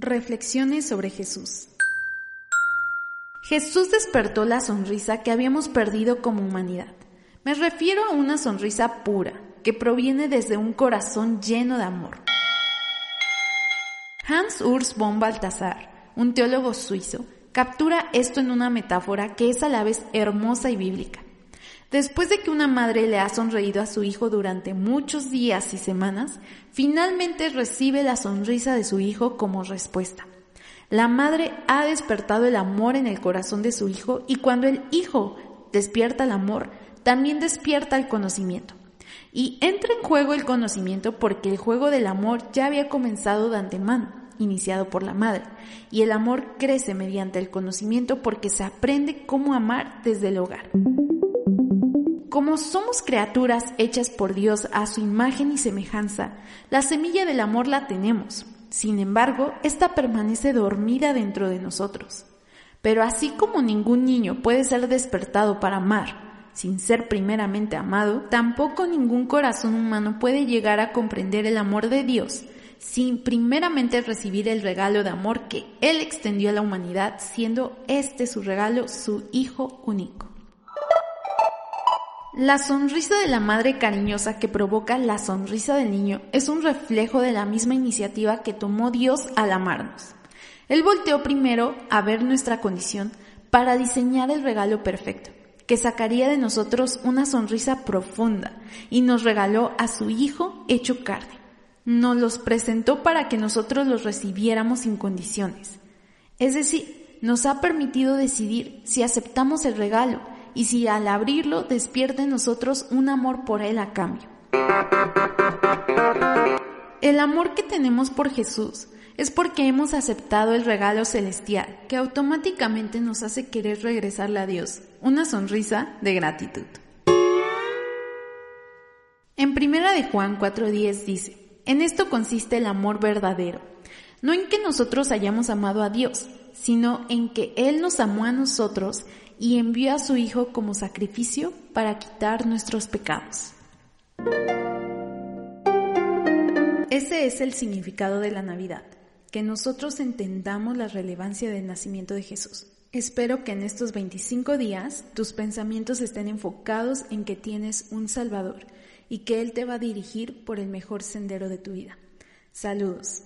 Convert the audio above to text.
Reflexiones sobre Jesús. Jesús despertó la sonrisa que habíamos perdido como humanidad. Me refiero a una sonrisa pura, que proviene desde un corazón lleno de amor. Hans Urs von Balthasar, un teólogo suizo, captura esto en una metáfora que es a la vez hermosa y bíblica. Después de que una madre le ha sonreído a su hijo durante muchos días y semanas, finalmente recibe la sonrisa de su hijo como respuesta. La madre ha despertado el amor en el corazón de su hijo y cuando el hijo despierta el amor, también despierta el conocimiento. Y entra en juego el conocimiento porque el juego del amor ya había comenzado de antemano, iniciado por la madre, y el amor crece mediante el conocimiento porque se aprende cómo amar desde el hogar. Como somos criaturas hechas por Dios a su imagen y semejanza, la semilla del amor la tenemos. Sin embargo, esta permanece dormida dentro de nosotros. Pero así como ningún niño puede ser despertado para amar sin ser primeramente amado, tampoco ningún corazón humano puede llegar a comprender el amor de Dios sin primeramente recibir el regalo de amor que Él extendió a la humanidad, siendo este su regalo, su Hijo único. La sonrisa de la madre cariñosa que provoca la sonrisa del niño es un reflejo de la misma iniciativa que tomó Dios al amarnos. Él volteó primero a ver nuestra condición para diseñar el regalo perfecto, que sacaría de nosotros una sonrisa profunda, y nos regaló a su Hijo hecho carne. Nos los presentó para que nosotros los recibiéramos sin condiciones. Es decir, nos ha permitido decidir si aceptamos el regalo y si al abrirlo despierta en nosotros un amor por Él a cambio. El amor que tenemos por Jesús es porque hemos aceptado el regalo celestial que automáticamente nos hace querer regresarle a Dios, una sonrisa de gratitud. En primera de Juan 4:10 dice, en esto consiste el amor verdadero, no en que nosotros hayamos amado a Dios, sino en que Él nos amó a nosotros y envió a su Hijo como sacrificio para quitar nuestros pecados. Ese es el significado de la Navidad, que nosotros entendamos la relevancia del nacimiento de Jesús. Espero que en estos 25 días tus pensamientos estén enfocados en que tienes un Salvador y que Él te va a dirigir por el mejor sendero de tu vida. Saludos.